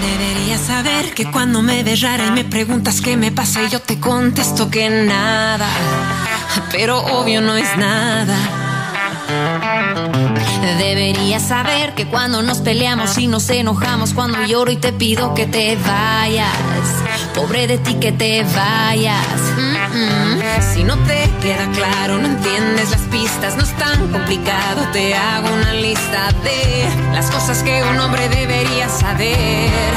Deberías saber que cuando me ves rara y me preguntas qué me pasa yo te contesto que nada, pero obvio no es nada. Deberías saber que cuando nos peleamos y nos enojamos, cuando lloro y te pido que te vayas, pobre de ti que te vayas. Mm, mm. Si no te queda claro, no entiendes las pistas, no es tan complicado, te hago una lista de las cosas que un hombre debería saber.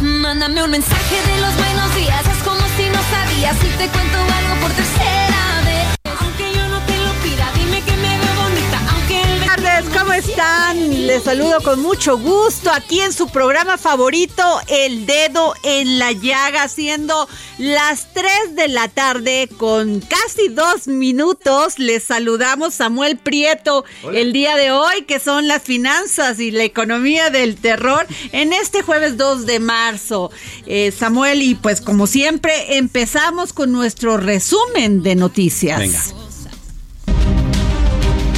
Mándame un mensaje de los buenos días, es como si no sabías y te cuento algo por tercera están? Les saludo con mucho gusto aquí en su programa favorito, El Dedo en la Llaga, siendo las 3 de la tarde con casi dos minutos. Les saludamos Samuel Prieto el día de hoy, que son las finanzas y la economía del terror, en este jueves 2 de marzo. Eh, Samuel, y pues como siempre, empezamos con nuestro resumen de noticias. Venga.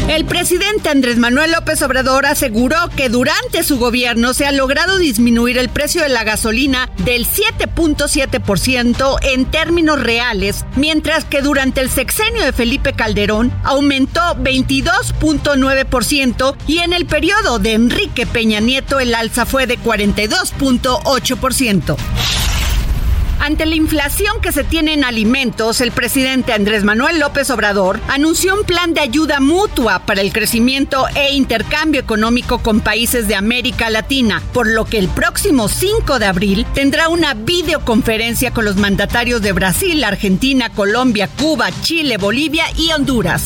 El presidente Andrés Manuel López Obrador aseguró que durante su gobierno se ha logrado disminuir el precio de la gasolina del 7.7% en términos reales, mientras que durante el sexenio de Felipe Calderón aumentó 22.9% y en el periodo de Enrique Peña Nieto el alza fue de 42.8%. Ante la inflación que se tiene en alimentos, el presidente Andrés Manuel López Obrador anunció un plan de ayuda mutua para el crecimiento e intercambio económico con países de América Latina, por lo que el próximo 5 de abril tendrá una videoconferencia con los mandatarios de Brasil, Argentina, Colombia, Cuba, Chile, Bolivia y Honduras.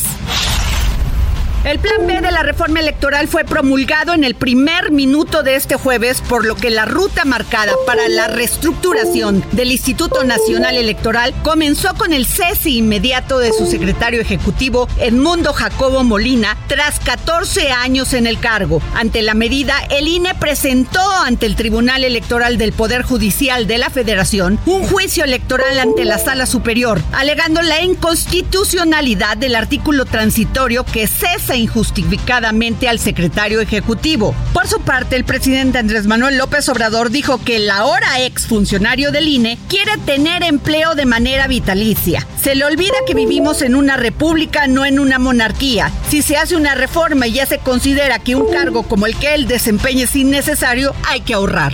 El plan B de la reforma electoral fue promulgado en el primer minuto de este jueves, por lo que la ruta marcada para la reestructuración del Instituto Nacional Electoral comenzó con el cese inmediato de su secretario ejecutivo, Edmundo Jacobo Molina, tras 14 años en el cargo. Ante la medida, el INE presentó ante el Tribunal Electoral del Poder Judicial de la Federación un juicio electoral ante la Sala Superior, alegando la inconstitucionalidad del artículo transitorio que cesa injustificadamente al secretario ejecutivo. Por su parte, el presidente Andrés Manuel López Obrador dijo que el ahora ex funcionario del INE quiere tener empleo de manera vitalicia. Se le olvida que vivimos en una república, no en una monarquía. Si se hace una reforma y ya se considera que un cargo como el que él desempeña es innecesario, hay que ahorrar.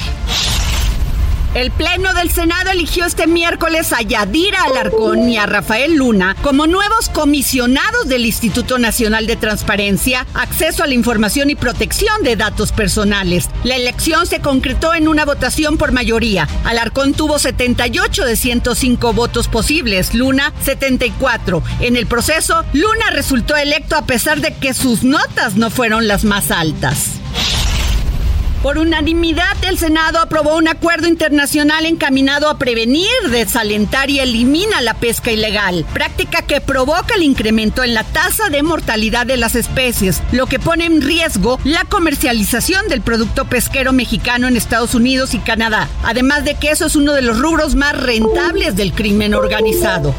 El Pleno del Senado eligió este miércoles a Yadira Alarcón y a Rafael Luna como nuevos comisionados del Instituto Nacional de Transparencia, Acceso a la Información y Protección de Datos Personales. La elección se concretó en una votación por mayoría. Alarcón tuvo 78 de 105 votos posibles, Luna 74. En el proceso, Luna resultó electo a pesar de que sus notas no fueron las más altas. Por unanimidad, el Senado aprobó un acuerdo internacional encaminado a prevenir, desalentar y eliminar la pesca ilegal, práctica que provoca el incremento en la tasa de mortalidad de las especies, lo que pone en riesgo la comercialización del producto pesquero mexicano en Estados Unidos y Canadá, además de que eso es uno de los rubros más rentables del crimen organizado.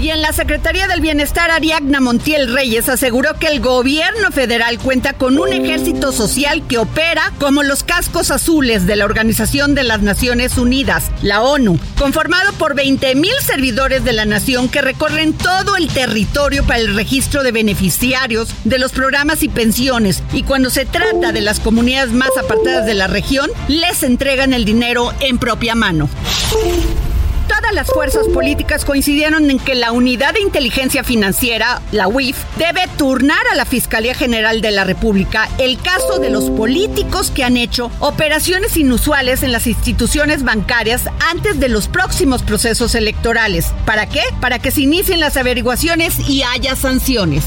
Y en la Secretaría del Bienestar, Ariadna Montiel Reyes aseguró que el gobierno federal cuenta con un ejército social que opera como los cascos azules de la Organización de las Naciones Unidas, la ONU, conformado por 20 mil servidores de la nación que recorren todo el territorio para el registro de beneficiarios de los programas y pensiones. Y cuando se trata de las comunidades más apartadas de la región, les entregan el dinero en propia mano. Todas las fuerzas políticas coincidieron en que la Unidad de Inteligencia Financiera, la UIF, debe turnar a la Fiscalía General de la República el caso de los políticos que han hecho operaciones inusuales en las instituciones bancarias antes de los próximos procesos electorales. ¿Para qué? Para que se inicien las averiguaciones y haya sanciones.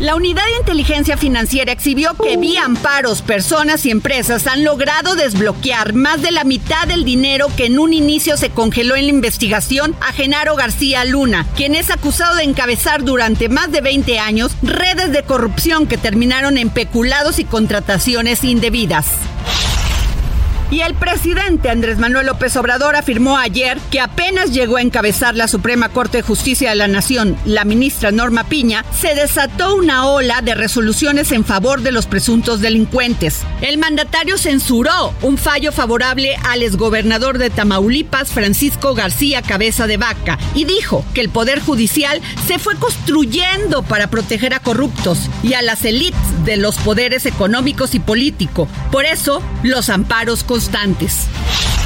La unidad de inteligencia financiera exhibió que vía amparos, personas y empresas han logrado desbloquear más de la mitad del dinero que en un inicio se congeló en la investigación a Genaro García Luna, quien es acusado de encabezar durante más de 20 años redes de corrupción que terminaron en peculados y contrataciones indebidas. Y el presidente Andrés Manuel López Obrador afirmó ayer que apenas llegó a encabezar la Suprema Corte de Justicia de la Nación, la ministra Norma Piña, se desató una ola de resoluciones en favor de los presuntos delincuentes. El mandatario censuró un fallo favorable al exgobernador de Tamaulipas, Francisco García Cabeza de Vaca, y dijo que el Poder Judicial se fue construyendo para proteger a corruptos y a las élites de los poderes económicos y políticos. Por eso, los amparos constantes.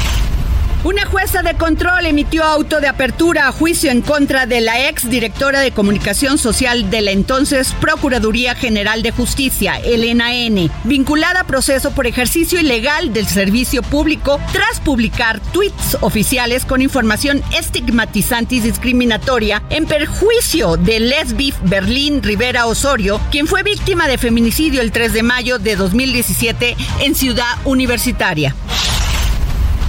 Una jueza de control emitió auto de apertura a juicio en contra de la ex directora de comunicación social de la entonces Procuraduría General de Justicia, Elena N., vinculada a proceso por ejercicio ilegal del servicio público tras publicar tweets oficiales con información estigmatizante y discriminatoria en perjuicio de Lesbif Berlín Rivera Osorio, quien fue víctima de feminicidio el 3 de mayo de 2017 en Ciudad Universitaria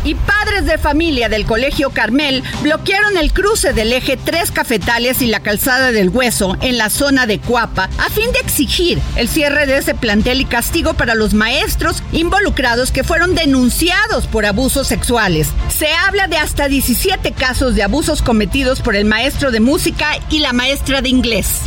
y padres de familia del Colegio Carmel bloquearon el cruce del eje Tres Cafetales y la calzada del Hueso en la zona de Cuapa a fin de exigir el cierre de ese plantel y castigo para los maestros involucrados que fueron denunciados por abusos sexuales. Se habla de hasta 17 casos de abusos cometidos por el maestro de música y la maestra de inglés.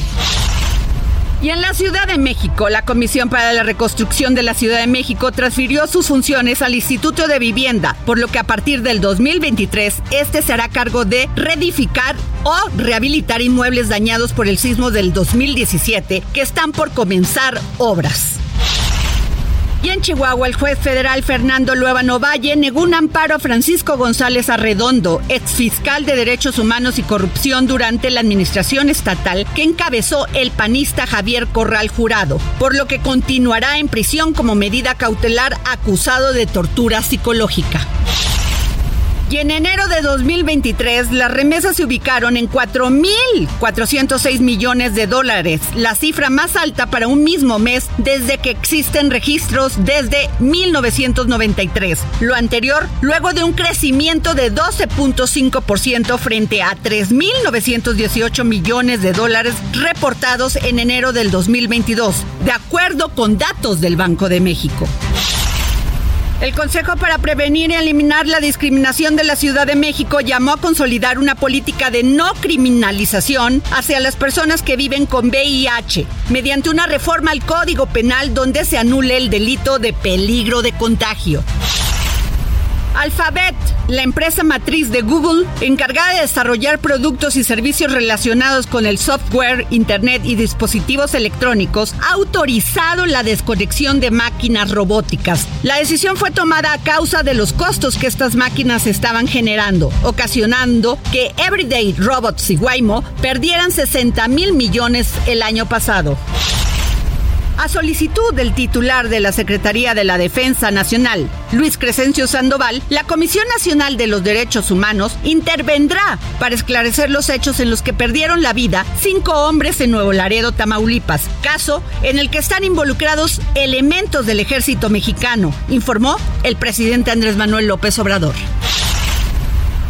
Y en la Ciudad de México, la Comisión para la Reconstrucción de la Ciudad de México transfirió sus funciones al Instituto de Vivienda, por lo que a partir del 2023 este se hará cargo de reedificar o rehabilitar inmuebles dañados por el sismo del 2017 que están por comenzar obras. Y en Chihuahua, el juez federal Fernando Luevano Valle negó un amparo a Francisco González Arredondo, exfiscal de Derechos Humanos y Corrupción durante la administración estatal que encabezó el panista Javier Corral Jurado, por lo que continuará en prisión como medida cautelar acusado de tortura psicológica. Y en enero de 2023, las remesas se ubicaron en 4.406 millones de dólares, la cifra más alta para un mismo mes desde que existen registros desde 1993. Lo anterior, luego de un crecimiento de 12.5% frente a 3.918 millones de dólares reportados en enero del 2022, de acuerdo con datos del Banco de México. El Consejo para Prevenir y Eliminar la Discriminación de la Ciudad de México llamó a consolidar una política de no criminalización hacia las personas que viven con VIH, mediante una reforma al Código Penal donde se anule el delito de peligro de contagio. Alphabet, la empresa matriz de Google, encargada de desarrollar productos y servicios relacionados con el software, Internet y dispositivos electrónicos, ha autorizado la desconexión de máquinas robóticas. La decisión fue tomada a causa de los costos que estas máquinas estaban generando, ocasionando que Everyday Robots y Waymo perdieran 60 mil millones el año pasado. A solicitud del titular de la Secretaría de la Defensa Nacional, Luis Crescencio Sandoval, la Comisión Nacional de los Derechos Humanos intervendrá para esclarecer los hechos en los que perdieron la vida cinco hombres en Nuevo Laredo, Tamaulipas, caso en el que están involucrados elementos del ejército mexicano, informó el presidente Andrés Manuel López Obrador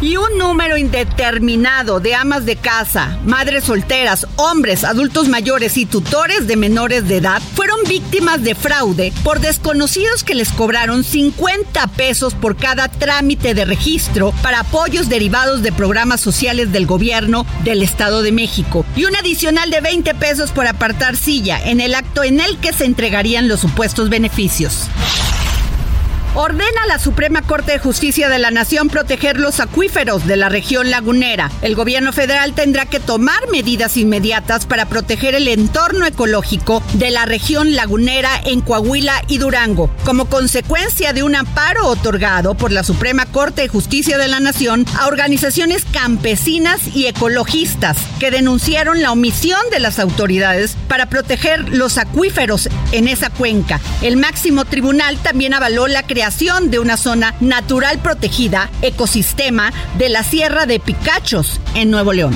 y un número indeterminado de amas de casa, madres solteras, hombres, adultos mayores y tutores de menores de edad fueron víctimas de fraude por desconocidos que les cobraron 50 pesos por cada trámite de registro para apoyos derivados de programas sociales del gobierno del Estado de México y un adicional de 20 pesos por apartar silla en el acto en el que se entregarían los supuestos beneficios ordena la Suprema Corte de Justicia de la Nación proteger los acuíferos de la región lagunera. El gobierno federal tendrá que tomar medidas inmediatas para proteger el entorno ecológico de la región lagunera en Coahuila y Durango, como consecuencia de un amparo otorgado por la Suprema Corte de Justicia de la Nación a organizaciones campesinas y ecologistas que denunciaron la omisión de las autoridades para proteger los acuíferos en esa cuenca. El máximo tribunal también avaló la creación de una zona natural protegida, ecosistema de la Sierra de Picachos, en Nuevo León.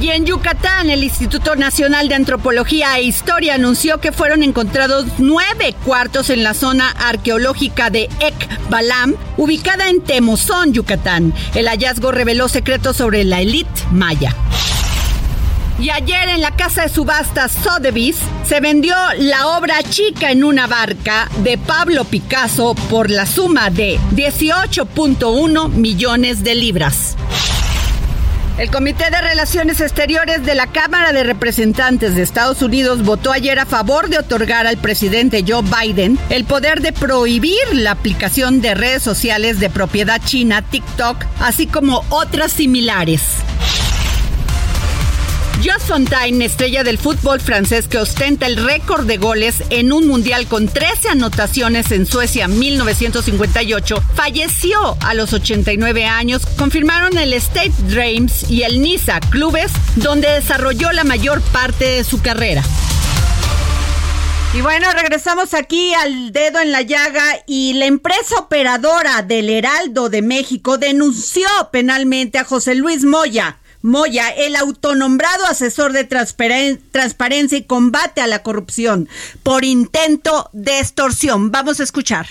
Y en Yucatán, el Instituto Nacional de Antropología e Historia anunció que fueron encontrados nueve cuartos en la zona arqueológica de Ekbalam, ubicada en Temozón, Yucatán. El hallazgo reveló secretos sobre la élite maya. Y ayer en la casa de subastas Sotheby's se vendió la obra chica en una barca de Pablo Picasso por la suma de 18.1 millones de libras. El Comité de Relaciones Exteriores de la Cámara de Representantes de Estados Unidos votó ayer a favor de otorgar al presidente Joe Biden el poder de prohibir la aplicación de redes sociales de propiedad china TikTok, así como otras similares. Fontaine, estrella del fútbol francés que ostenta el récord de goles en un mundial con 13 anotaciones en Suecia 1958, falleció a los 89 años, confirmaron el State Dreams y el Niza, clubes donde desarrolló la mayor parte de su carrera. Y bueno, regresamos aquí al dedo en la llaga y la empresa operadora del Heraldo de México denunció penalmente a José Luis Moya Moya, el autonombrado asesor de transparencia y combate a la corrupción por intento de extorsión. Vamos a escuchar.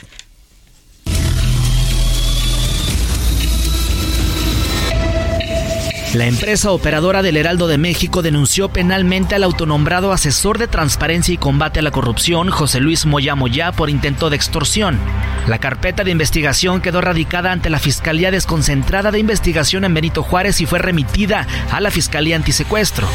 La empresa operadora del Heraldo de México denunció penalmente al autonombrado asesor de transparencia y combate a la corrupción, José Luis Moya Moya, por intento de extorsión. La carpeta de investigación quedó radicada ante la Fiscalía Desconcentrada de Investigación en Benito Juárez y fue remitida a la Fiscalía Antisecuestro.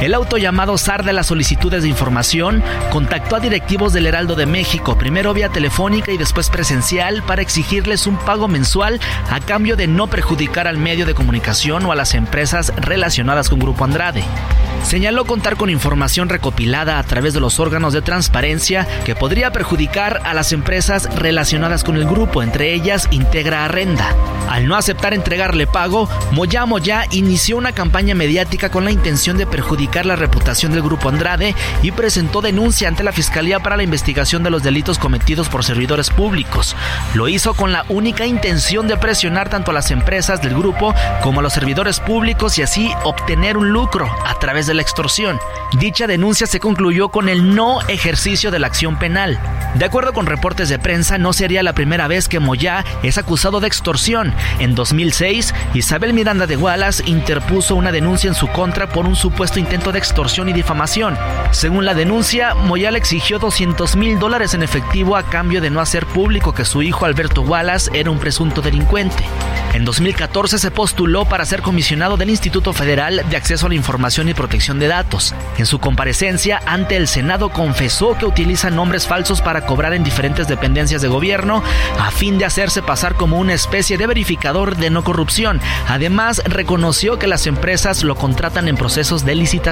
El auto llamado SAR de las solicitudes de información contactó a directivos del Heraldo de México, primero vía telefónica y después presencial, para exigirles un pago mensual a cambio de no perjudicar al medio de comunicación o a las empresas relacionadas con Grupo Andrade. Señaló contar con información recopilada a través de los órganos de transparencia que podría perjudicar a las empresas relacionadas con el grupo, entre ellas Integra Arrenda. Al no aceptar entregarle pago, Moya Moya inició una campaña mediática con la intención de perjudicar la reputación del grupo Andrade y presentó denuncia ante la Fiscalía para la investigación de los delitos cometidos por servidores públicos. Lo hizo con la única intención de presionar tanto a las empresas del grupo como a los servidores públicos y así obtener un lucro a través de la extorsión. Dicha denuncia se concluyó con el no ejercicio de la acción penal. De acuerdo con reportes de prensa, no sería la primera vez que Moyá es acusado de extorsión. En 2006, Isabel Miranda de Wallace interpuso una denuncia en su contra por un supuesto intento de extorsión y difamación. Según la denuncia, Moyá le exigió 200 mil dólares en efectivo a cambio de no hacer público que su hijo Alberto Wallace era un presunto delincuente. En 2014 se postuló para ser comisionado del Instituto Federal de Acceso a la Información y Protección de Datos. En su comparecencia ante el Senado confesó que utiliza nombres falsos para cobrar en diferentes dependencias de gobierno a fin de hacerse pasar como una especie de verificador de no corrupción. Además, reconoció que las empresas lo contratan en procesos de licitación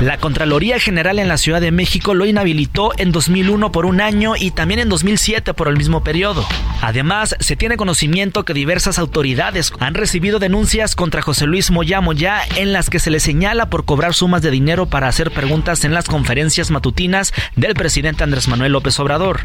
La Contraloría General en la Ciudad de México lo inhabilitó en 2001 por un año y también en 2007 por el mismo periodo. Además, se tiene conocimiento que diversas autoridades han recibido denuncias contra José Luis Moya Moya en las que se le señala por cobrar sumas de dinero para hacer preguntas en las conferencias matutinas del presidente Andrés Manuel López Obrador.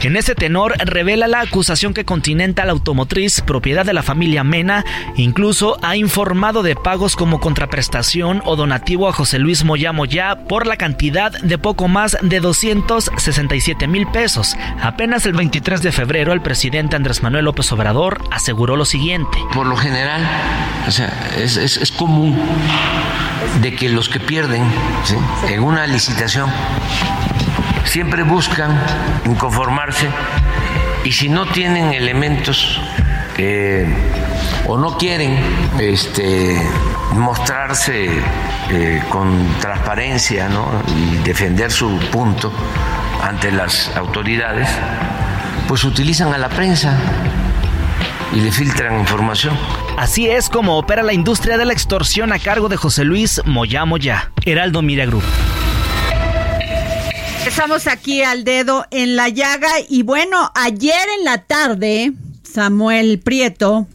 En ese tenor revela la acusación que Continental Automotriz, propiedad de la familia Mena, incluso ha informado de pagos como contraprestación o donativo a José Luis Moya Moya por la cantidad de poco más de 267 mil pesos. Apenas el 23 de febrero el presidente Andrés Manuel López Obrador aseguró lo siguiente. Por lo general, o sea, es, común de que los que pierden en una licitación siempre buscan inconformarse y si no tienen elementos o no quieren este, mostrarse eh, con transparencia y defender su punto ante las autoridades, pues utilizan a la prensa y le filtran información. Así es como opera la industria de la extorsión a cargo de José Luis Moya Moya, Heraldo Mira Group. Estamos aquí al dedo en la llaga y bueno, ayer en la tarde, Samuel Prieto,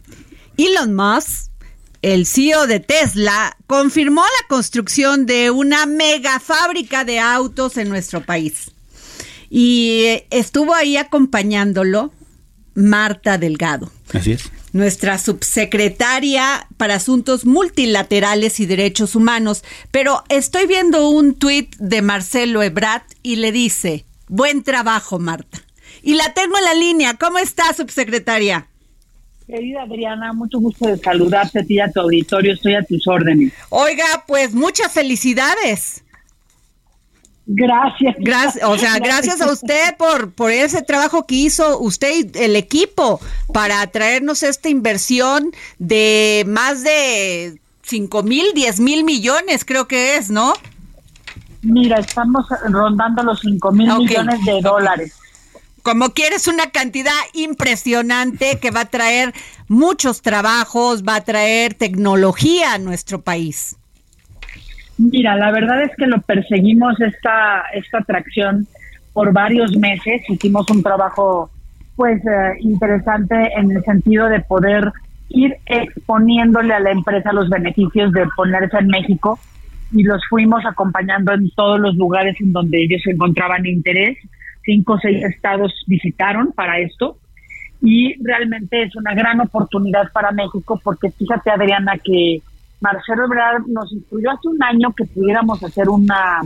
Elon Musk, el CEO de Tesla, confirmó la construcción de una mega fábrica de autos en nuestro país. Y estuvo ahí acompañándolo Marta Delgado. Así es nuestra subsecretaria para Asuntos Multilaterales y Derechos Humanos, pero estoy viendo un tuit de Marcelo Ebrat y le dice, buen trabajo, Marta. Y la tengo en la línea. ¿Cómo está, subsecretaria? Querida Adriana, mucho gusto de saludarte a ti y a tu auditorio. Estoy a tus órdenes. Oiga, pues muchas felicidades. Gracias. Gracias, o sea, gracias a usted por, por ese trabajo que hizo usted y el equipo para traernos esta inversión de más de 5 mil, 10 mil millones, creo que es, ¿no? Mira, estamos rondando los 5 mil millones de dólares. Como quieres, una cantidad impresionante que va a traer muchos trabajos, va a traer tecnología a nuestro país. Mira, la verdad es que lo perseguimos esta, esta atracción por varios meses. Hicimos un trabajo pues eh, interesante en el sentido de poder ir exponiéndole a la empresa los beneficios de ponerse en México y los fuimos acompañando en todos los lugares en donde ellos encontraban interés. Cinco o seis estados visitaron para esto y realmente es una gran oportunidad para México porque fíjate Adriana que Marcelo Ebrard nos instruyó hace un año que pudiéramos hacer una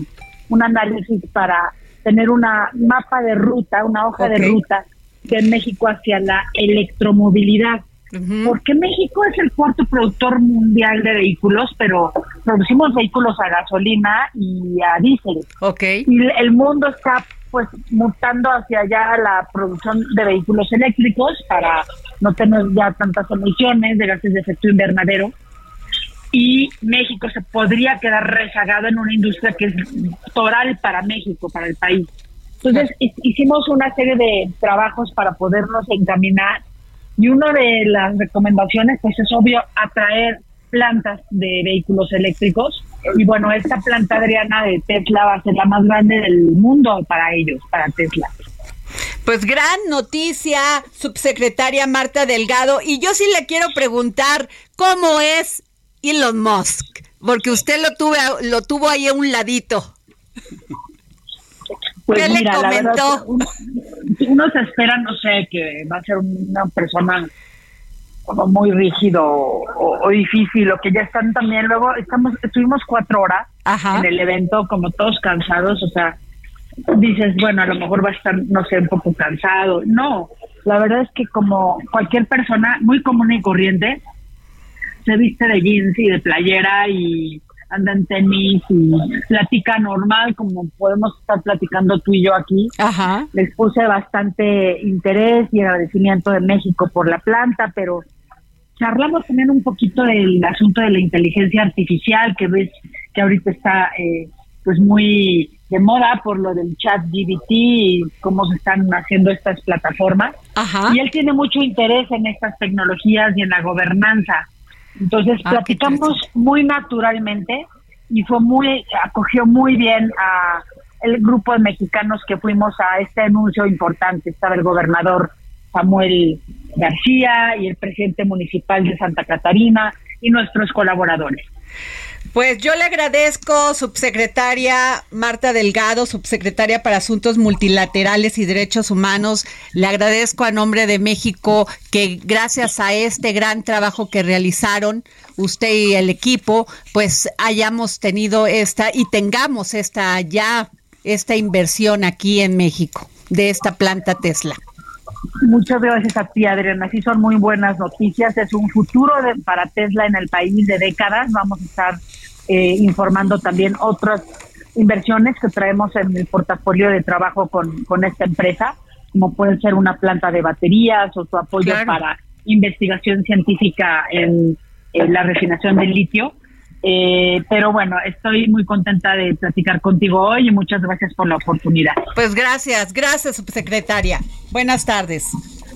un análisis para tener una mapa de ruta, una hoja de ruta de México hacia la electromovilidad. Porque México es el cuarto productor mundial de vehículos, pero producimos vehículos a gasolina y a diésel. Okay. Y el mundo está pues mutando hacia allá la producción de vehículos eléctricos para no tener ya tantas emisiones de gases de efecto invernadero. Y México se podría quedar rezagado en una industria que es toral para México, para el país. Entonces hicimos una serie de trabajos para podernos encaminar y una de las recomendaciones pues es obvio atraer plantas de vehículos eléctricos y bueno, esta planta Adriana de Tesla va a ser la más grande del mundo para ellos, para Tesla. Pues gran noticia, subsecretaria Marta Delgado. Y yo sí le quiero preguntar, ¿cómo es Elon Musk? Porque usted lo, tuve, lo tuvo ahí a un ladito. Pues ¿Qué le comentó? uno, se espera, no sé, que va a ser una persona como muy rígido o, difícil, o que ya están también, luego estamos estuvimos cuatro horas en el evento, como todos cansados, o sea, dices, bueno, a lo mejor va a estar, no sé, un poco cansado. No, la verdad es que como cualquier persona muy común y corriente, se viste de jeans y de playera y anda en tenis y platica normal como podemos estar platicando tú y yo aquí. Ajá. Les puse bastante interés y agradecimiento de México por la planta, pero charlamos también un poquito del asunto de la inteligencia artificial que ves que ahorita está eh, pues muy de moda por lo del chat GBT y cómo se están haciendo estas plataformas. Ajá. Y él tiene mucho interés en estas tecnologías y en la gobernanza. Entonces ah, platicamos muy naturalmente y fue muy, acogió muy bien a el grupo de mexicanos que fuimos a este anuncio importante. Estaba el gobernador Samuel García y el presidente municipal de Santa Catarina y nuestros colaboradores. Pues yo le agradezco, subsecretaria Marta Delgado, subsecretaria para Asuntos Multilaterales y Derechos Humanos. Le agradezco a nombre de México que gracias a este gran trabajo que realizaron usted y el equipo, pues hayamos tenido esta y tengamos esta ya, esta inversión aquí en México de esta planta Tesla. Muchas gracias a ti, Adriana. Sí, son muy buenas noticias. Es un futuro para Tesla en el país de décadas. Vamos a estar eh, informando también otras inversiones que traemos en el portafolio de trabajo con, con esta empresa, como puede ser una planta de baterías o su apoyo para investigación científica en, en la refinación del litio. Eh, pero bueno, estoy muy contenta de platicar contigo hoy y muchas gracias por la oportunidad. Pues gracias, gracias, subsecretaria. Buenas tardes.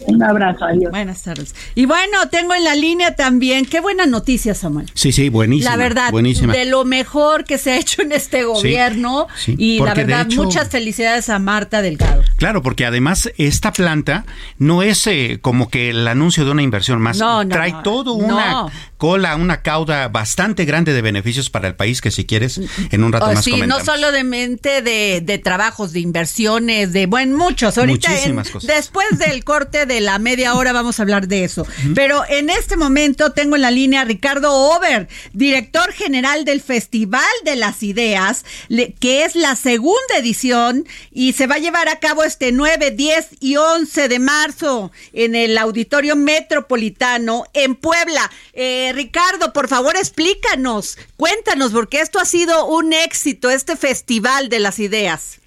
Un abrazo, adiós. Buenas tardes. Y bueno, tengo en la línea también, qué buena noticia, Samuel. Sí, sí, buenísima. La verdad, buenísima. de lo mejor que se ha hecho en este gobierno. y la verdad, muchas felicidades a Marta Delgado. Claro, porque además esta planta no es eh, como que el anuncio de una inversión más. No, no, Trae todo una cola, una cauda bastante grande de beneficios para el país que si quieres en un rato oh, más sí, no solo de mente de, de, trabajos, de inversiones, de buen muchos. Ahorita Muchísimas cosas. después del corte de la media hora vamos a hablar de eso. Pero en este momento tengo en la línea a Ricardo Ober, director general del Festival de las Ideas, que es la segunda edición y se va a llevar a cabo este 9, 10 y 11 de marzo en el Auditorio Metropolitano en Puebla. Eh, Ricardo, por favor, explícanos, cuéntanos, porque esto ha sido un éxito, este Festival de las Ideas.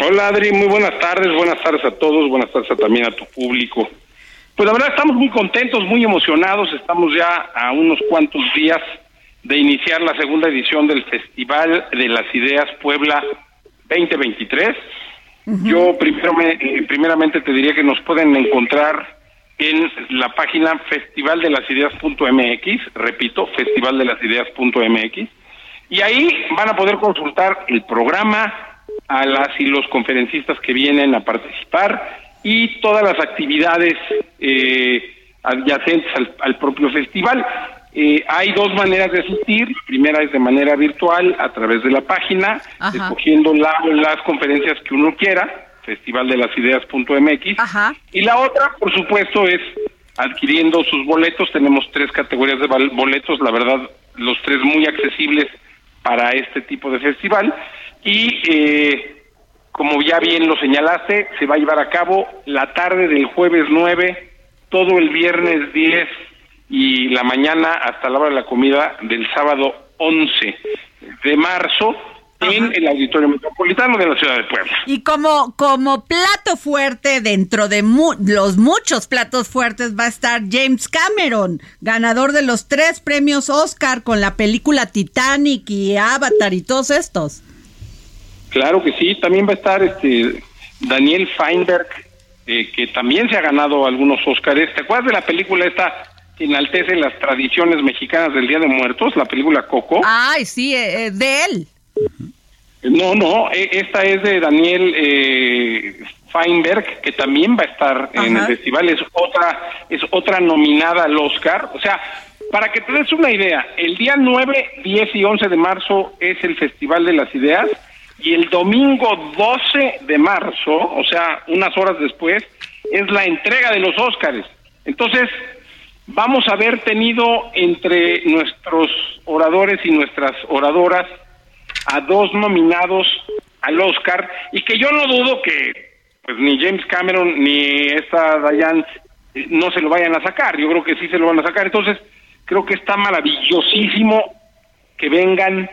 Hola Adri, muy buenas tardes, buenas tardes a todos, buenas tardes también a tu público. Pues la verdad estamos muy contentos, muy emocionados, estamos ya a unos cuantos días de iniciar la segunda edición del Festival de las Ideas Puebla 2023. Yo primero me, primeramente te diría que nos pueden encontrar en la página festivaldelasideas.mx, repito, festivaldelasideas.mx, y ahí van a poder consultar el programa, a las y los conferencistas que vienen a participar y todas las actividades eh, adyacentes al, propio festival. Eh, hay dos maneras de asistir. Primera es de manera virtual a través de la página, escogiendo las conferencias que uno quiera, festivaldelasideas.mx. Y la otra, por supuesto, es adquiriendo sus boletos. Tenemos tres categorías de boletos, la verdad, los tres muy accesibles para este tipo de festival. Y eh, como ya bien lo señalaste, se va a llevar a cabo la tarde del jueves 9, todo el viernes 10 y la mañana hasta la hora de la comida del sábado 11 de marzo en el Auditorio Metropolitano de la Ciudad de Puebla. Y como, como plato fuerte dentro de los muchos platos fuertes va a estar James Cameron, ganador de los tres premios Oscar con la película Titanic y Avatar y todos estos. Claro que sí, también va a estar este Daniel Feinberg, eh, que también se ha ganado algunos Óscares. ¿Te acuerdas de la película esta que enaltece las tradiciones mexicanas del Día de Muertos, la película Coco? Ay, sí, eh, eh, de él. No, no, esta es de Daniel Feinberg, que también va a estar en el festival, es otra, es otra nominada al Oscar. O sea, para que te des una idea, el día 9, 10 y 11 de marzo es el Festival de las Ideas y el domingo 12 de marzo, o sea, unas horas después, es la entrega de los Óscares. Entonces, vamos a haber tenido entre nuestros oradores y nuestras oradoras a dos nominados al Oscar y que yo no dudo que pues ni James Cameron ni esta Diane eh, no se lo vayan a sacar, yo creo que sí se lo van a sacar, entonces creo que está maravillosísimo que vengan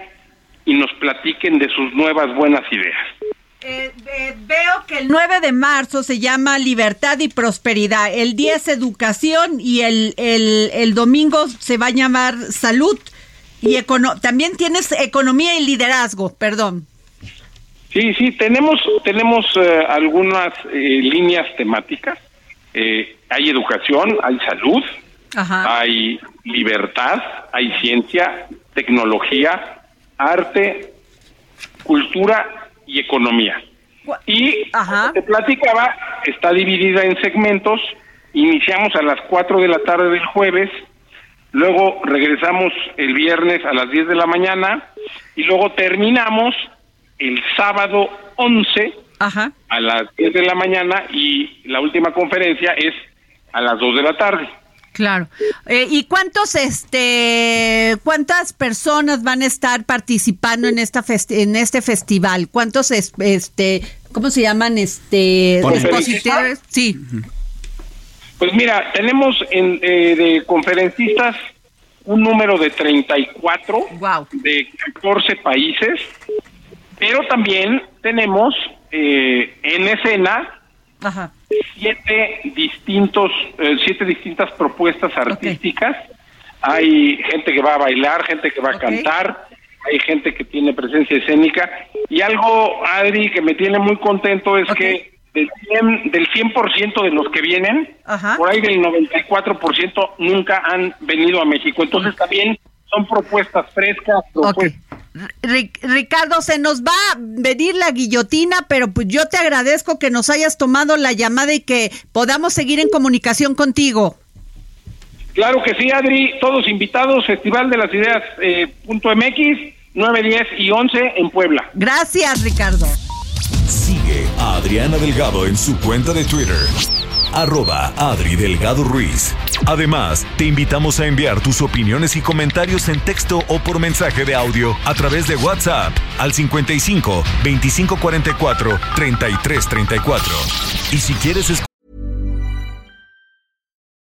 y nos platiquen de sus nuevas buenas ideas. Eh, eh, veo que el 9 de marzo se llama Libertad y Prosperidad, el 10 Educación y el, el, domingo se va a llamar Salud y también tienes Economía y Liderazgo, perdón. Sí, sí, tenemos, tenemos eh, algunas líneas temáticas. hay educación, hay salud, hay libertad, hay ciencia, tecnología, arte, cultura y economía. Y te platicaba, está dividida en segmentos. Iniciamos a las 4 de la tarde del jueves, luego regresamos el viernes a las 10 de la mañana y luego terminamos el sábado 11 a las 10 de la mañana y la última conferencia es a las 2 de la tarde. Claro. Eh, ¿Y cuántos, este, cuántas personas van a estar participando en esta en este festival? ¿Cuántos, este, cómo se llaman, este, expositores? Sí. Pues mira, tenemos en, eh, de conferencistas un número de 34 wow. de 14 países, pero también tenemos eh, en escena siete distintos, eh, siete distintas propuestas artísticas. Hay gente que va a bailar, gente que va a cantar, hay gente que tiene presencia escénica. Y algo, Adri, que me tiene muy contento es que del 100%, del 100 de los que vienen, por ahí del 94% nunca han venido a México. Entonces también son propuestas frescas, propuestas Ricardo, se nos va a venir la guillotina, pero pues yo te agradezco que nos hayas tomado la llamada y que podamos seguir en comunicación contigo. Claro que sí, Adri, todos invitados, Festival de las Ideas eh, punto MX, 9, 10 y 11 en Puebla. Gracias, Ricardo. A Adriana Delgado en su cuenta de Twitter arroba Adri Delgado Ruiz. Además, te invitamos a enviar tus opiniones y comentarios en texto o por mensaje de audio a través de WhatsApp al 55 2544 3334. Y si quieres escuchar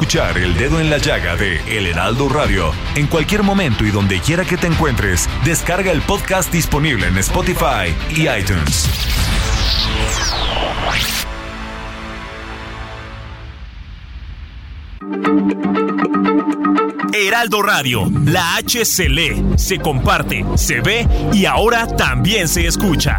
Escuchar el dedo en la llaga de El Heraldo Radio en cualquier momento y donde quiera que te encuentres. Descarga el podcast disponible en Spotify y iTunes. Heraldo Radio, la H se lee, se comparte, se ve y ahora también se escucha.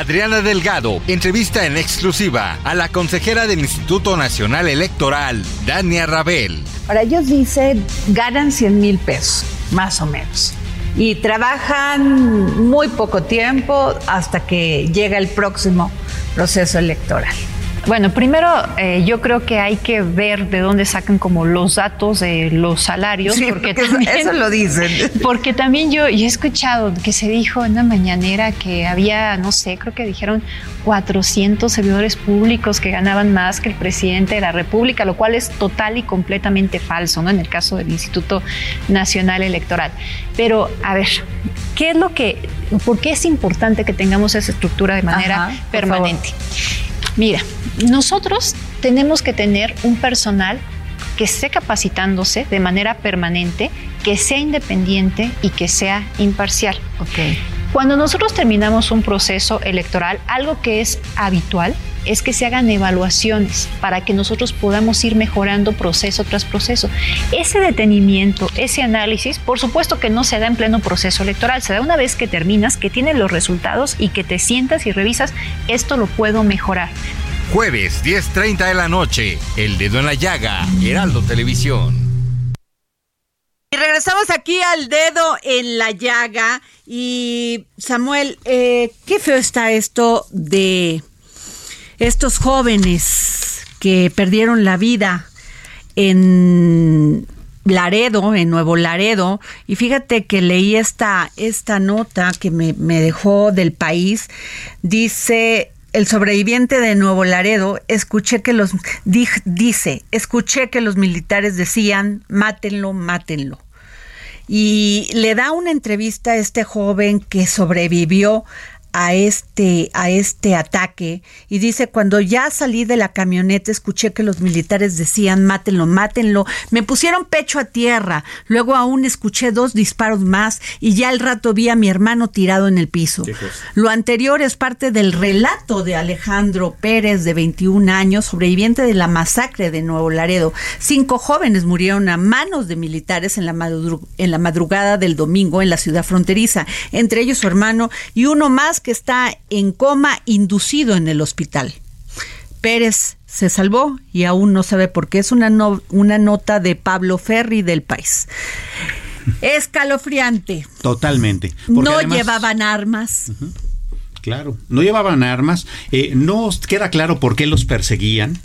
Adriana Delgado entrevista en exclusiva a la consejera del Instituto Nacional Electoral, Dania Rabel. Ahora ellos dicen ganan 100 mil pesos, más o menos. Y trabajan muy poco tiempo hasta que llega el próximo proceso electoral. Bueno, primero eh, yo creo que hay que ver de dónde sacan como los datos de los salarios, porque, también, eso lo dicen. Porque también yo, he escuchado que se dijo en la mañanera que había, no sé, creo que dijeron 400 servidores públicos que ganaban más que el presidente de la República, lo cual es total y completamente falso, ¿no? En el caso del Instituto Nacional Electoral. Pero, a ver, ¿qué es lo que, por qué es importante que tengamos esa estructura de manera permanente? Mira, nosotros tenemos que tener un personal que esté capacitándose de manera permanente, que sea independiente y que sea imparcial. Okay. Cuando nosotros terminamos un proceso electoral, algo que es habitual es que se hagan evaluaciones para que nosotros podamos ir mejorando proceso tras proceso. Ese detenimiento, ese análisis, por supuesto que no se da en pleno proceso electoral, se da una vez que terminas, que tienes los resultados y que te sientas y revisas, esto lo puedo mejorar. Jueves 10.30 de la noche, El Dedo en la Llaga, Heraldo Televisión. Y regresamos aquí al dedo en la llaga. Y Samuel, eh, qué feo está esto de estos jóvenes que perdieron la vida en Laredo, en Nuevo Laredo, y fíjate que leí esta, esta nota que me, dejó del país, dice el sobreviviente de Nuevo Laredo, escuché que los dice, escuché que los militares decían, mátenlo, mátenlo. Y le da una entrevista a este joven que sobrevivió a este, a este ataque y dice, cuando ya salí de la camioneta escuché que los militares decían, mátenlo, mátenlo, me pusieron pecho a tierra, luego aún escuché dos disparos más y ya al rato vi a mi hermano tirado en el piso. Lo anterior es parte del relato de Alejandro Pérez, de 21 años, sobreviviente de la masacre de Nuevo Laredo. Cinco jóvenes murieron a manos de militares en la, en la madrugada del domingo en la ciudad fronteriza, entre ellos su hermano y uno más que está en coma inducido en el hospital. Pérez se salvó y aún no sabe por qué. Es una, una nota de Pablo Ferri del país. Escalofriante. Totalmente. no llevaban armas. Claro, no llevaban armas. Eh, no queda claro por qué los perseguían.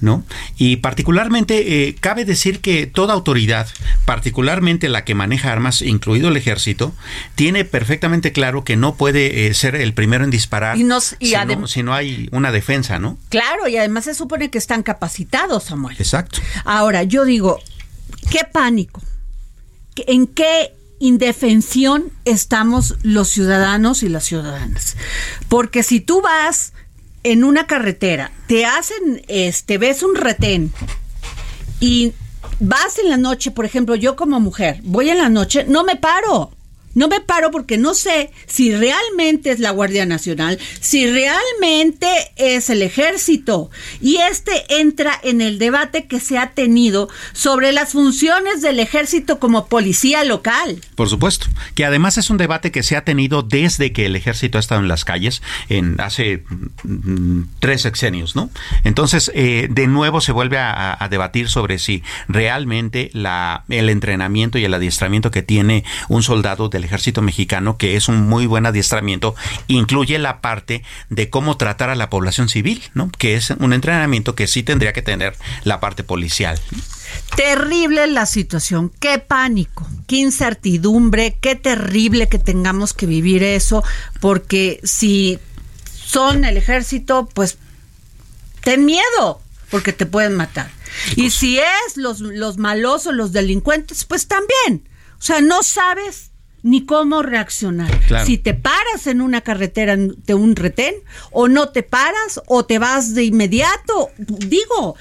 ¿No? Y particularmente, eh, cabe decir que toda autoridad, particularmente la que maneja armas, incluido el ejército, tiene perfectamente claro que no puede eh, ser el primero en disparar si, no, hay una defensa, ¿no? Claro, y además se supone que están capacitados, Samuel. Exacto. Ahora, yo digo, ¿qué pánico? ¿En qué indefensión estamos los ciudadanos y las ciudadanas? Porque si tú vas en una carretera, te hacen, este, ves un retén y vas en la noche, por ejemplo, yo como mujer, voy en la noche, no me paro. No me paro porque no sé si realmente es la Guardia Nacional, si realmente es el ejército. Y este entra en el debate que se ha tenido sobre las funciones del ejército como policía local. Por supuesto, que además es un debate que se ha tenido desde que el ejército ha estado en las calles, en hace mm, tres sexenios, ¿no? Entonces, eh, de nuevo se vuelve a, a, debatir sobre si realmente la, el entrenamiento y el adiestramiento que tiene un soldado del ejército mexicano, que es un muy buen adiestramiento, incluye la parte de cómo tratar a la población civil, ¿no? Que es un entrenamiento que sí tendría que tener la parte policial. Terrible la situación, qué pánico, qué incertidumbre, qué terrible que tengamos que vivir eso, porque si son el ejército, pues ten miedo, porque te pueden matar. Y si es los, los malosos, los delincuentes, pues también. O sea, no sabes ni cómo reaccionar. Si te paras en una carretera de un retén o no te paras o te vas de inmediato, digo,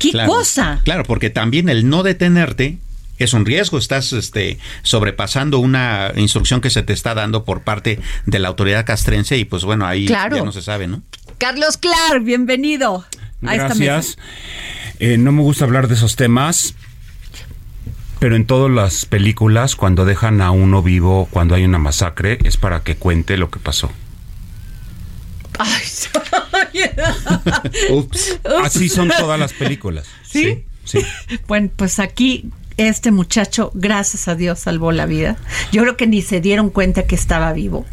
¿qué cosa? Claro, porque también el no detenerte es un riesgo, estás este, sobrepasando una instrucción que se te está dando por parte de la autoridad castrense y pues bueno, ahí ya no se sabe, ¿no? Carlos Clark, bienvenido. Gracias. Eh, no me gusta hablar de esos temas, pero en todas las películas, cuando dejan a uno vivo, cuando hay una masacre, es para que cuente lo que pasó. Ups. Así son todas las películas. ¿Sí? Sí. Bueno, pues aquí este muchacho, gracias a Dios, salvó la vida. Yo creo que ni se dieron cuenta que estaba vivo,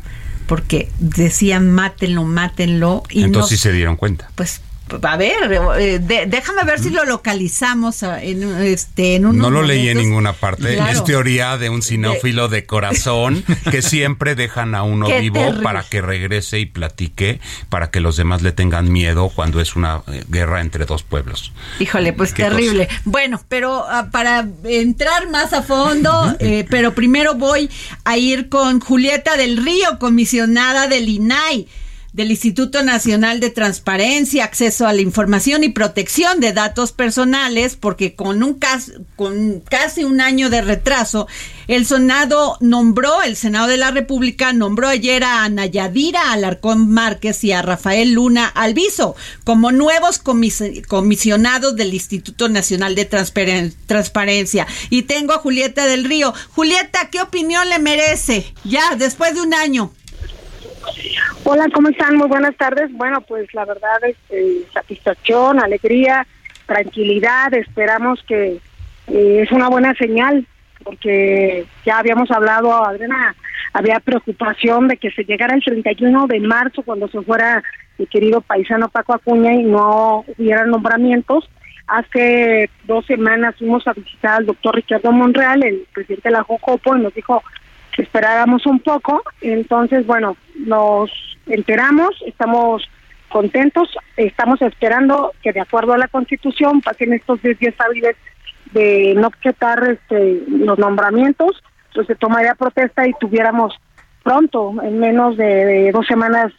porque decían mátenlo, mátenlo. Y Entonces sí se dieron cuenta. Pues a ver, eh, déjame ver si lo localizamos ah, en, este, en No lo leí en ninguna parte. Es teoría de un sinófilo de, corazón que siempre dejan a uno vivo para que regrese y platique, para que los demás le tengan miedo cuando es una eh, guerra entre dos pueblos. Híjole, pues terrible. Bueno, pero ah, para entrar más a fondo, eh, pero primero voy a ir con Julieta del Río, comisionada del INAI del Instituto Nacional de Transparencia, Acceso a la Información y Protección de Datos Personales, porque con un con casi un año de retraso, el Senado nombró, el Senado de la República nombró ayer a Ana Yadira Alarcón Márquez y a Rafael Luna Alviso como nuevos comisionados del Instituto Nacional de Transparencia. Y tengo a Julieta del Río. Julieta, ¿qué opinión le merece? Ya, después de un año. Hola, ¿cómo están? Muy buenas tardes. Bueno, pues la verdad es eh, satisfacción, alegría, tranquilidad. Esperamos que eh, es una buena señal porque ya habíamos hablado, Adriana, había preocupación de que se llegara el 31 de marzo cuando se fuera mi querido paisano Paco Acuña y no hubiera nombramientos. Hace dos semanas fuimos a visitar al doctor Ricardo Monreal, el presidente de la JOCOPO, y nos dijo esperáramos un poco. Entonces, bueno, nos enteramos, estamos contentos, estamos esperando que de acuerdo a la Constitución pasen estos 10 días hábiles de no objetar este, los nombramientos, entonces se tomaría protesta y tuviéramos pronto, en menos de dos semanas,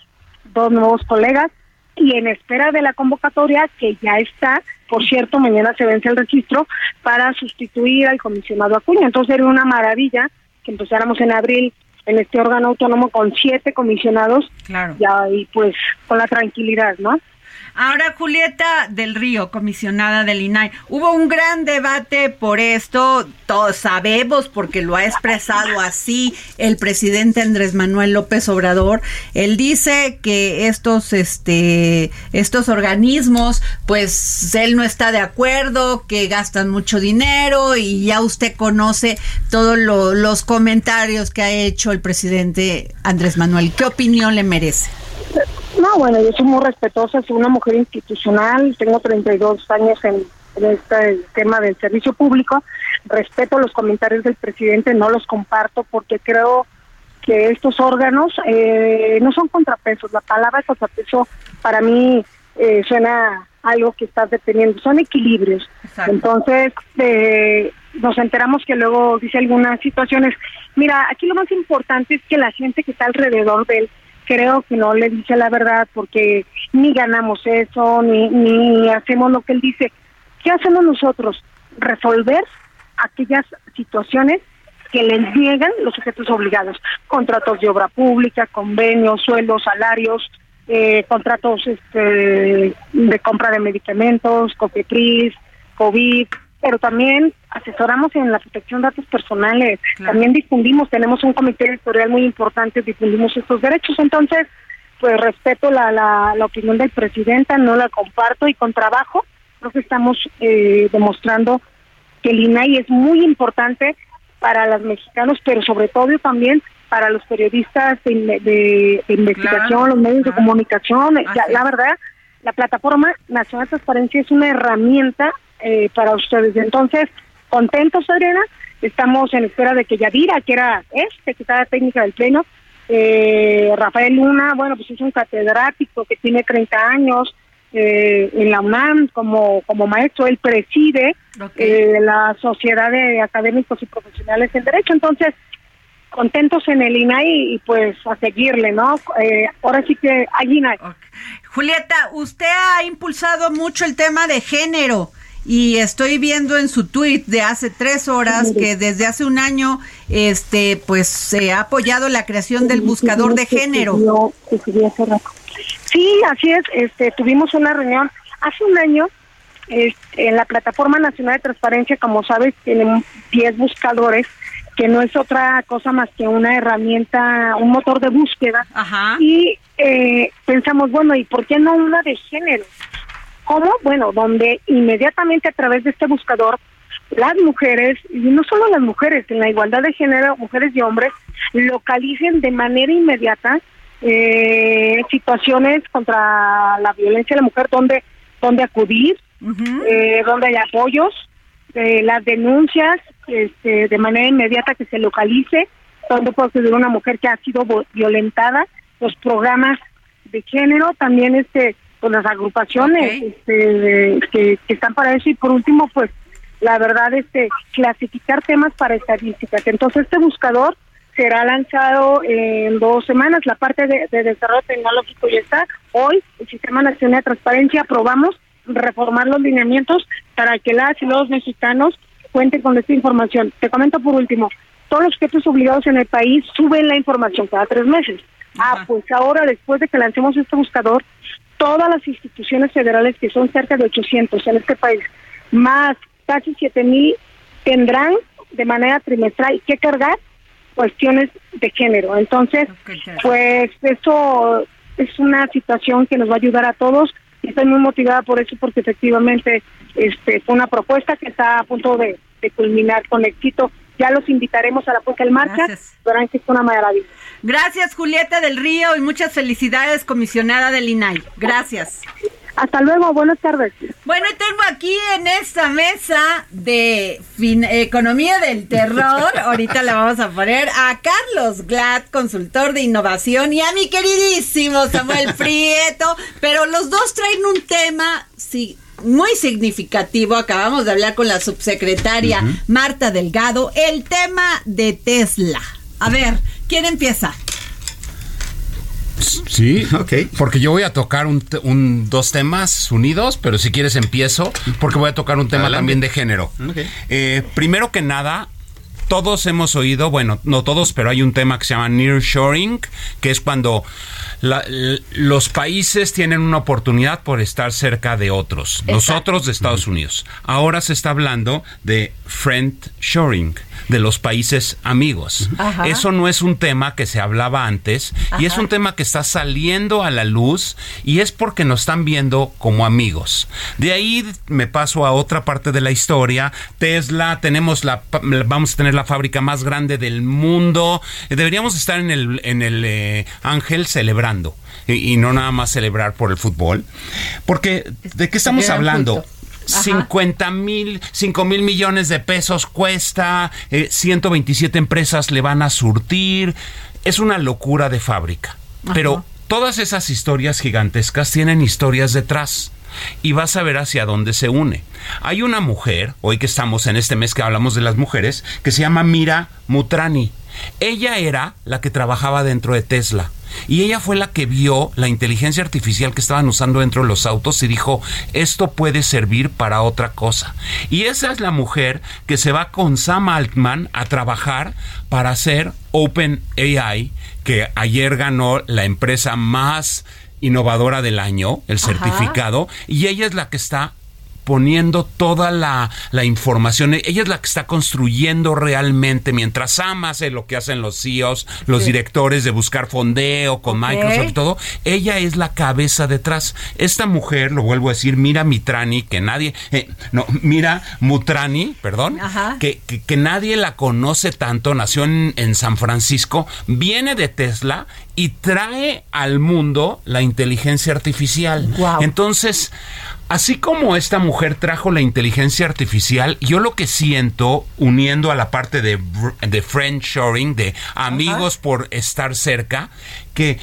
dos nuevos colegas y en espera de la convocatoria que ya está, por cierto, mañana se vence el registro para sustituir al comisionado Acuña. Entonces sería una maravilla que empezáramos en abril en este órgano autónomo con siete comisionados claro. ya y pues con la tranquilidad, ¿no? Ahora, Julieta del Río, comisionada del INAI, hubo un gran debate por esto, todos sabemos porque lo ha expresado así el presidente Andrés Manuel López Obrador. Él dice que estos, este, estos organismos, pues él no está de acuerdo, que gastan mucho dinero y ya usted conoce todos los comentarios que ha hecho el presidente Andrés Manuel. ¿Qué opinión le merece? No, bueno, yo soy muy respetuosa, soy una mujer institucional, tengo 32 años en, este tema del servicio público, respeto los comentarios del presidente, no los comparto porque creo que estos órganos eh, no son contrapesos, la palabra contrapeso para mí eh, suena algo que estás deteniendo, son equilibrios. Entonces, eh, nos enteramos que luego dice algunas situaciones, mira, aquí lo más importante es que la gente que está alrededor de él creo que no le dice la verdad porque ni ganamos eso, ni, ni hacemos lo que él dice. ¿Qué hacemos nosotros? Resolver aquellas situaciones que les niegan los sujetos obligados, contratos de obra pública, convenios, sueldos, salarios, eh, contratos este, de compra de medicamentos, COFEPRIS, COVID, pero también asesoramos en la protección de datos personales, también difundimos, tenemos un comité editorial muy importante, difundimos estos derechos, entonces, pues respeto la, la, opinión del presidente, no la comparto y con trabajo creo que estamos eh, demostrando que el INAI es muy importante para los mexicanos, pero sobre todo también para los periodistas de, investigación, los medios de comunicación. la verdad, la plataforma Nacional de Transparencia es una herramienta eh, para ustedes. Entonces, contentos, Adriana. Estamos en espera de que Yadira, que era es secretaria técnica del Pleno, eh, Rafael Luna, bueno, pues es un catedrático que tiene 30 años eh, en la UNAM como, como maestro, él preside la Sociedad de Académicos y Profesionales en Derecho. Entonces, contentos en el INAI y pues a seguirle, ¿no? ahora sí que hay INAI. Julieta, usted ha impulsado mucho el tema de género y estoy viendo en su tweet de hace tres horas que desde hace un año este pues se ha apoyado la creación del buscador de género. Sí, así es. Este, tuvimos una reunión hace un año este, en la plataforma nacional de transparencia, como sabes, tienen 10 buscadores que no es otra cosa más que una herramienta, un motor de búsqueda. Y eh, pensamos, bueno, ¿y por qué no una de género? ¿Cómo? Bueno, donde inmediatamente a través de este buscador las mujeres, y no solo las mujeres, en la igualdad de género, mujeres y hombres, localicen de manera inmediata eh, situaciones contra la violencia de la mujer, donde, donde acudir, eh, donde hay apoyos, eh, las denuncias este, de manera inmediata que se localice, donde puede ser una mujer que ha sido violentada, los programas de género, también este con las agrupaciones este, que, están para eso. Y por último pues la verdad este clasificar temas para estadísticas. Entonces este buscador será lanzado en dos semanas. La parte de, desarrollo tecnológico ya está. Hoy el sistema nacional de transparencia aprobamos reformar los lineamientos para que las y los mexicanos cuenten con esta información te comento por último todos los objetos obligados en el país suben la información cada tres meses Ah, pues ahora después de que lancemos este buscador, todas las instituciones federales, que son cerca de 800 en este país, más casi 7 mil, tendrán de manera trimestral que cargar cuestiones de género. Entonces, pues eso es una situación que nos va a ayudar a todos. Estoy muy motivada por eso porque efectivamente este fue una propuesta que está a punto de, de culminar con éxito ya los invitaremos a la puesta en marcha. Verán que es una maravilla. Gracias, Julieta del Río, y muchas felicidades, comisionada del INAI. Gracias. Hasta luego, buenas tardes. Bueno, y tengo aquí en esta mesa de Economía del Terror, ahorita le vamos a poner a Carlos Glad, consultor de innovación, y a mi queridísimo Samuel Prieto, pero los dos traen un tema, sí, muy significativo. Acabamos de hablar con la subsecretaria Marta Delgado, el tema de Tesla. A ver, ¿quién empieza? Sí, ok. Porque yo voy a tocar un, dos temas unidos, pero si quieres empiezo, porque voy a tocar un tema también de género. Eh, primero que nada, todos hemos oído, bueno, no todos, pero hay un tema que se llama nearshoring, que es cuando los países tienen una oportunidad por estar cerca de otros, nosotros de Estados Unidos. Ahora se está hablando de friend shoring de los países amigos. Eso no es un tema que se hablaba antes y es un tema que está saliendo a la luz y es porque nos están viendo como amigos. De ahí me paso a otra parte de la historia. Tesla, tenemos la vamos a tener la fábrica más grande del mundo. Deberíamos estar en el en el eh, Ángel celebrando y, no nada más celebrar por el fútbol. Porque ¿de qué estamos hablando? 50 mil, 5 mil millones de pesos cuesta, 127 eh, empresas le van a surtir. Es una locura de fábrica. Pero todas esas historias gigantescas tienen historias detrás y vas a ver hacia dónde se une. Hay una mujer, hoy que estamos en este mes que hablamos de las mujeres, que se llama Mira Mutrani. Ella era la que trabajaba dentro de Tesla. Y ella fue la que vio la inteligencia artificial que estaban usando dentro de los autos y dijo, esto puede servir para otra cosa. Y esa es la mujer que se va con Sam Altman a trabajar para hacer OpenAI, que ayer ganó la empresa más innovadora del año, el certificado, y ella es la que está poniendo toda la, información. Ella es la que está construyendo realmente, mientras Sam hace lo que hacen los CEOs, los directores de buscar fondeo con Microsoft y todo, ella es la cabeza detrás. Esta mujer, lo vuelvo a decir, Mira Mitrani, que nadie, eh, no, Mira Mutrani, perdón, que, que, nadie la conoce tanto, nació en, en San Francisco, viene de Tesla y trae al mundo la inteligencia artificial. Entonces, Así como esta mujer trajo la inteligencia artificial, yo lo que siento, uniendo a la parte de, de friendshoring, de amigos por estar cerca, que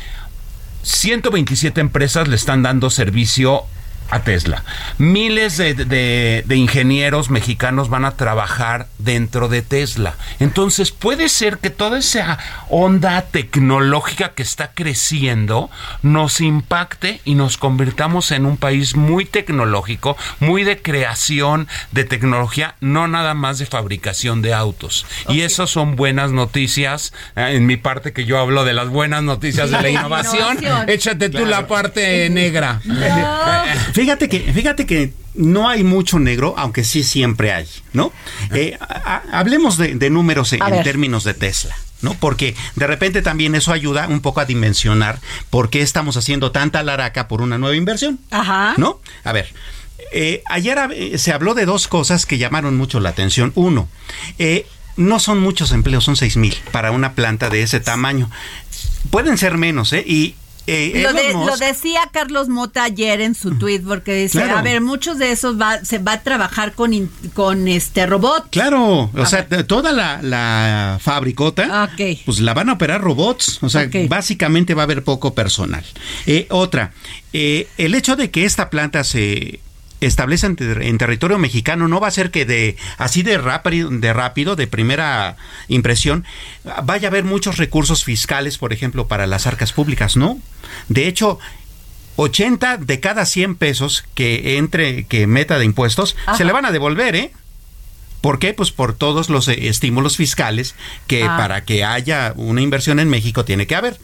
127 empresas le están dando servicio a Tesla. Miles de, ingenieros mexicanos van a trabajar dentro de Tesla. Entonces puede ser que toda esa onda tecnológica que está creciendo nos impacte y nos convirtamos en un país muy tecnológico, muy de creación de tecnología, no nada más de fabricación de autos. Y eso son buenas noticias. Eh, en mi parte que yo hablo de las buenas noticias de la innovación, échate tú la parte negra. Fíjate que, fíjate que no hay mucho negro, aunque sí siempre hay, ¿no? Eh, hablemos de, números en, términos de Tesla. ¿no? Porque de repente también eso ayuda un poco a dimensionar por qué estamos haciendo tanta laraca por una nueva inversión. Ajá. ¿No? A ver, eh, ayer eh, se habló de dos cosas que llamaron mucho la atención. Uno, no son muchos empleos, son seis mil para una planta de ese tamaño. Pueden ser menos, ¿eh? Y eh, lo, decía Carlos Mota ayer en su tweet porque dice, a ver, muchos de esos va, se va a trabajar con, con este robot. Claro, o sea, toda la, la fabricota, pues la van a operar robots, o sea, básicamente va a haber poco personal. Eh, otra, eh, el hecho de que esta planta se establece en, territorio mexicano no va a ser que de así de rápido, de rápido, de primera impresión, vaya a haber muchos recursos fiscales, por ejemplo, para las arcas públicas, ¿no? De hecho, 80 de cada 100 pesos que entre, que meta de impuestos, se le van a devolver, ¿eh? ¿Por qué? Pues por todos los eh, estímulos fiscales que ah. para que haya una inversión en México tiene que haber.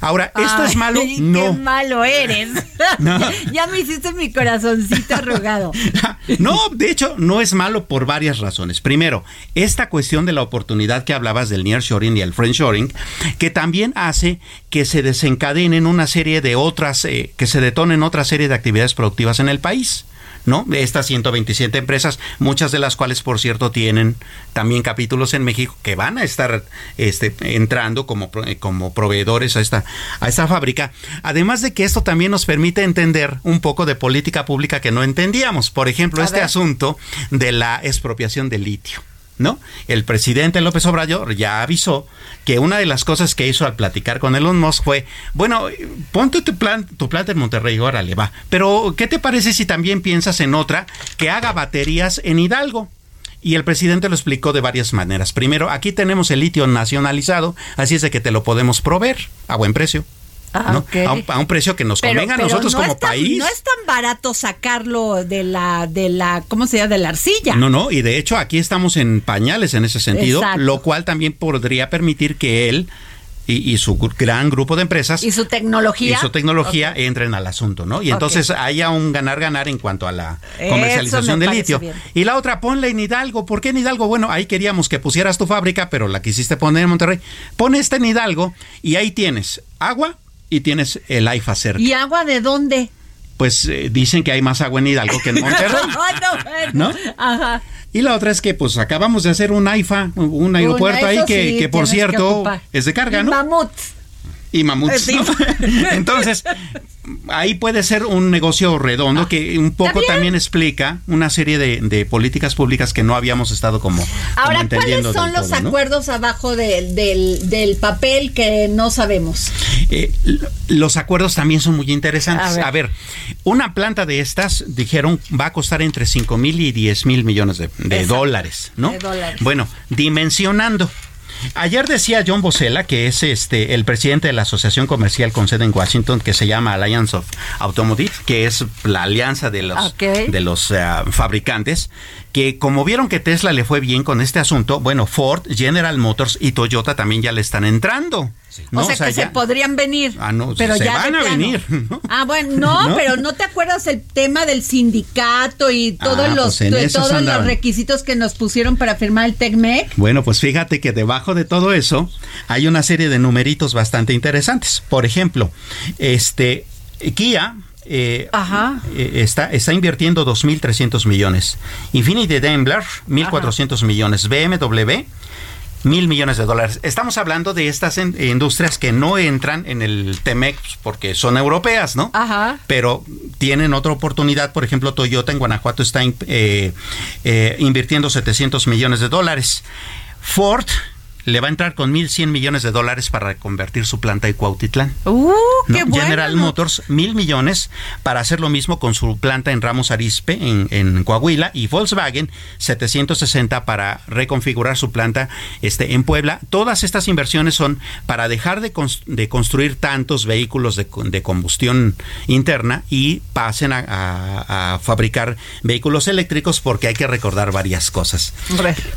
Ahora, ¿esto es malo? No. Qué malo eres. ya, me hiciste mi corazoncito arrugado. no, de hecho, no es malo por varias razones. Primero, esta cuestión de la oportunidad que hablabas del nearshoring y el friendshoring, que también hace que se desencadenen una serie de otras, eh, que se detonen otra serie de actividades productivas en el país. ¿No? Estas 127 empresas, muchas de las cuales, por cierto, tienen también capítulos en México que van a estar este, entrando como, como proveedores a esta, a esta fábrica. Además de que esto también nos permite entender un poco de política pública que no entendíamos. Por ejemplo, este asunto de la expropiación del litio. ¿No? El presidente López Obrador ya avisó que una de las cosas que hizo al platicar con Elon Musk fue, bueno, ponte tu plan, tu planta en Monterrey, órale, va. Pero, ¿qué te parece si también piensas en otra que haga baterías en Hidalgo? Y el presidente lo explicó de varias maneras. Primero, aquí tenemos el litio nacionalizado, así es de que te lo podemos proveer a buen precio. Ah, a, un, precio que nos convenga a nosotros como país. No es tan barato sacarlo de la, de la, ¿cómo se llama? De la arcilla. No, no, y de hecho aquí estamos en pañales en ese sentido, lo cual también podría permitir que él y, su gran grupo de empresas y su tecnología y su tecnología entren al asunto, ¿no? Y entonces haya un ganar-ganar en cuanto a la comercialización de litio. Y la otra, ponle en Hidalgo. ¿Por qué en Hidalgo? Bueno, ahí queríamos que pusieras tu fábrica, pero la quisiste poner en Monterrey. Pon esta en Hidalgo y ahí tienes agua, y tienes el AIFA cerca. ¿Y agua de dónde? Pues eh, dicen que hay más agua en Hidalgo que en Monterrey. no, Ajá. Y la otra es que pues acabamos de hacer un AIFA, un aeropuerto ahí que, que por cierto es de carga, ¿no? Y mamuts. Eh, Entonces, ahí puede ser un negocio redondo que un poco también explica una serie de, políticas públicas que no habíamos estado como. Ahora, ¿cuáles son los acuerdos abajo del, papel que no sabemos? Eh, los acuerdos también son muy interesantes. A ver. una planta de estas, dijeron, va a costar entre 5 mil y 10 mil millones de, dólares, ¿no? De dólares. Bueno, dimensionando. Ayer decía John Bosella, que es este el presidente de la Asociación Comercial con sede en Washington, que se llama Alliance of Automotive, que es la alianza de los, de los eh, fabricantes, que como vieron que Tesla le fue bien con este asunto, bueno, Ford, General Motors y Toyota también ya le están entrando. O, sea, que se podrían venir. Ah, no, pero se ya van a venir. Ah, bueno, no, pero ¿no te acuerdas el tema del sindicato y todos ah, los pues todos los requisitos que nos pusieron para firmar el TECMEC? Bueno, pues fíjate que debajo de todo eso hay una serie de numeritos bastante interesantes. Por ejemplo, este Kia eh, eh, está, está invirtiendo 2.300 millones. Infinity Daimler, 1.400 millones. BMW, mil millones de dólares. Estamos hablando de estas industrias que no entran en el TEMEX porque son europeas, ¿no? Ajá. Pero tienen otra oportunidad. Por ejemplo, Toyota en Guanajuato está eh, eh, invirtiendo 700 millones de dólares. Ford le va a entrar con 1.100 millones de dólares para reconvertir su planta de Cuautitlán. Uh, General Motors, mil millones para hacer lo mismo con su planta en Ramos Arispe, en, Coahuila, y Volkswagen, 760 para reconfigurar su planta este, en Puebla. Todas estas inversiones son para dejar de, construir tantos vehículos de, combustión interna y pasen a, fabricar vehículos eléctricos porque hay que recordar varias cosas.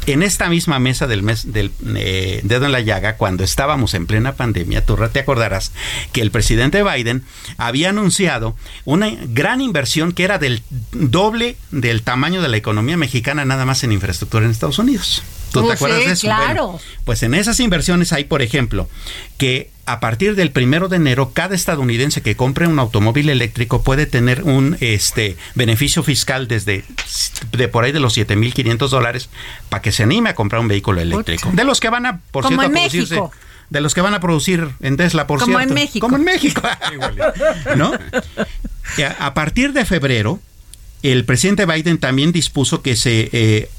En esta misma mesa del mes del... Eh, dedo en la llaga cuando estábamos en plena pandemia. Tú te acordarás que el presidente Biden había anunciado una gran inversión que era del doble del tamaño de la economía mexicana nada más en infraestructura en Estados Unidos. ¿Tú te acuerdas de eso? Claro. pues en esas inversiones hay, por ejemplo, que a partir del primero de enero, cada estadounidense que compre un automóvil eléctrico puede tener un este beneficio fiscal desde de por ahí de los 7.500 dólares para que se anime a comprar un vehículo eléctrico. De los que van a, por cierto, a producirse. De los que van a producir en Tesla, por cierto. Como en México. Como en México. ¿No? A partir de febrero, el presidente Biden también dispuso que se eh,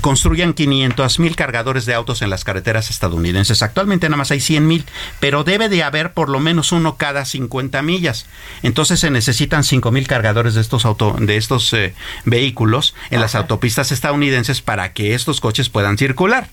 construyan 500 mil cargadores de autos en las carreteras estadounidenses. Actualmente nada más hay 100 mil, pero debe de haber por lo menos uno cada 50 millas. Entonces se necesitan 5 mil cargadores de estos, auto, de estos eh, vehículos en las autopistas estadounidenses para que estos coches puedan circular.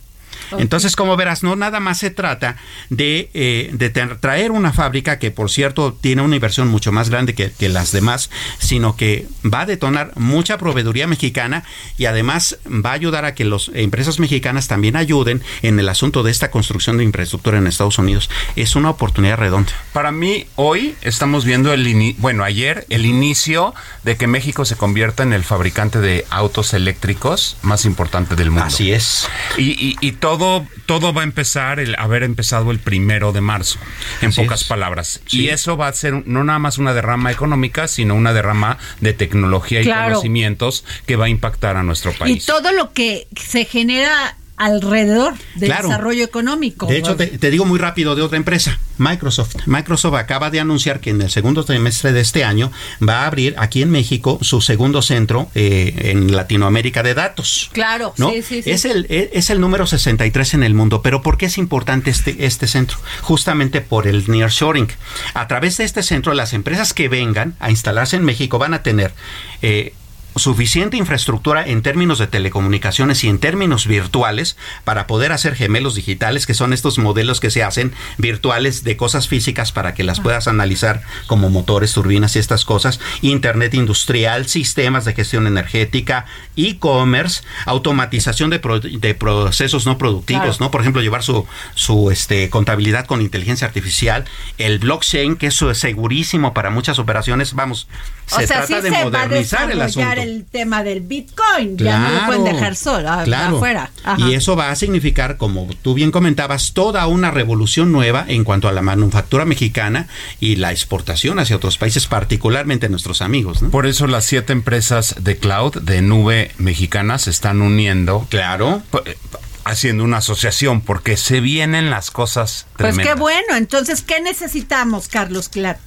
Entonces, como verás, no nada más se trata de, eh, de traer una fábrica que, por cierto, tiene una inversión mucho más grande que, las demás, sino que va a detonar mucha proveeduría mexicana y además va a ayudar a que las empresas mexicanas también ayuden en el asunto de esta construcción de infraestructura en Estados Unidos. Es una oportunidad redonda. Para mí, hoy estamos viendo el bueno, ayer el inicio de que México se convierta en el fabricante de autos eléctricos más importante del mundo. Así es. Y, y todo todo, todo va a empezar, el haber empezado el primero de marzo, en pocas palabras. Y eso va a ser no nada más una derrama económica, sino una derrama de tecnología y conocimientos que va a impactar a nuestro país. Y todo lo que se genera alrededor del desarrollo económico. De hecho, te, digo muy rápido de otra empresa, Microsoft. Microsoft acaba de anunciar que en el segundo trimestre de este año va a abrir aquí en México su segundo centro eh, en Latinoamérica de datos. Claro, sí, sí, Es, el, e, es el número 63 en el mundo, pero ¿por qué es importante este, este centro? Justamente por el nearshoring. A través de este centro, las empresas que vengan a instalarse en México van a tener eh, suficiente infraestructura en términos de telecomunicaciones y en términos virtuales para poder hacer gemelos digitales, que son estos modelos que se hacen virtuales de cosas físicas para que las puedas analizar como motores, turbinas y estas cosas, Internet industrial, sistemas de gestión energética, e-commerce, automatización de, de, procesos no productivos, ¿no? Por ejemplo, llevar su, su este, contabilidad con inteligencia artificial, el blockchain, que eso es segurísimo para muchas operaciones, vamos, se trata de modernizar el asunto el tema del Bitcoin, ya no lo pueden dejar solo afuera. Y eso va a significar, como tú bien comentabas, toda una revolución nueva en cuanto a la manufactura mexicana y la exportación hacia otros países, particularmente nuestros amigos. Por eso las siete empresas de cloud, de nube mexicanas, se están uniendo. Claro eh, haciendo una asociación porque se vienen las cosas tremendas. Pues qué bueno, entonces ¿qué necesitamos, Carlos Clark?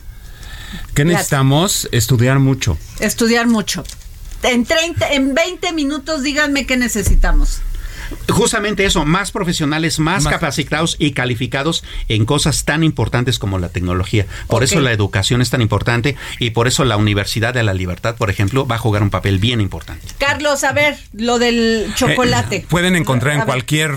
¿Qué necesitamos? Estudiar mucho. Estudiar mucho en 30, en 20 minutos díganme qué necesitamos. Justamente eso, más profesionales, más, capacitados y calificados en cosas tan importantes como la tecnología. Por eso la educación es tan importante y por eso la Universidad de la Libertad, por ejemplo, va a jugar un papel bien importante. Carlos, a ver, lo del chocolate. Eh, pueden encontrar en cualquier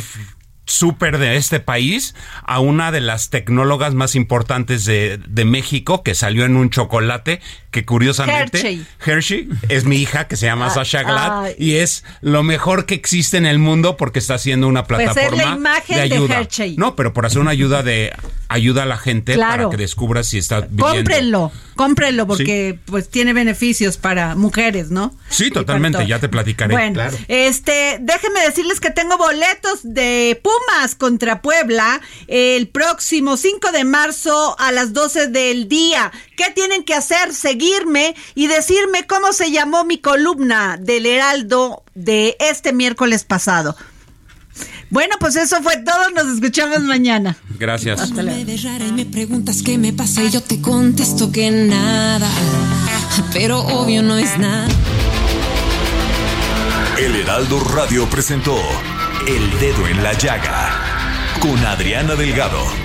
súper de este país a una de las tecnólogas más importantes de, de, México que salió en un chocolate que curiosamente Hershey, es mi hija que se llama ah, Sasha Glad y es lo mejor que existe en el mundo porque está haciendo una pues plataforma de ayuda. no, pero por hacer una ayuda de ayuda a la gente para que descubra si está viviendo. Cómprenlo, cómprenlo porque pues tiene beneficios para mujeres, ¿no? Sí, totalmente, ya te platicaré. Bueno, este, déjenme decirles que tengo boletos de Pumas contra Puebla el próximo 5 de marzo a las 12 del día. ¿Qué tienen que hacer? Seguirme y decirme cómo se llamó mi columna del Heraldo de este miércoles pasado. Bueno, pues eso fue todo. Nos escuchamos mañana. Gracias. Hasta me ves rara y me preguntas qué me pasa y yo te contesto que nada. Pero obvio no es nada. El Heraldo Radio presentó El Dedo en la Llaga con Adriana Delgado.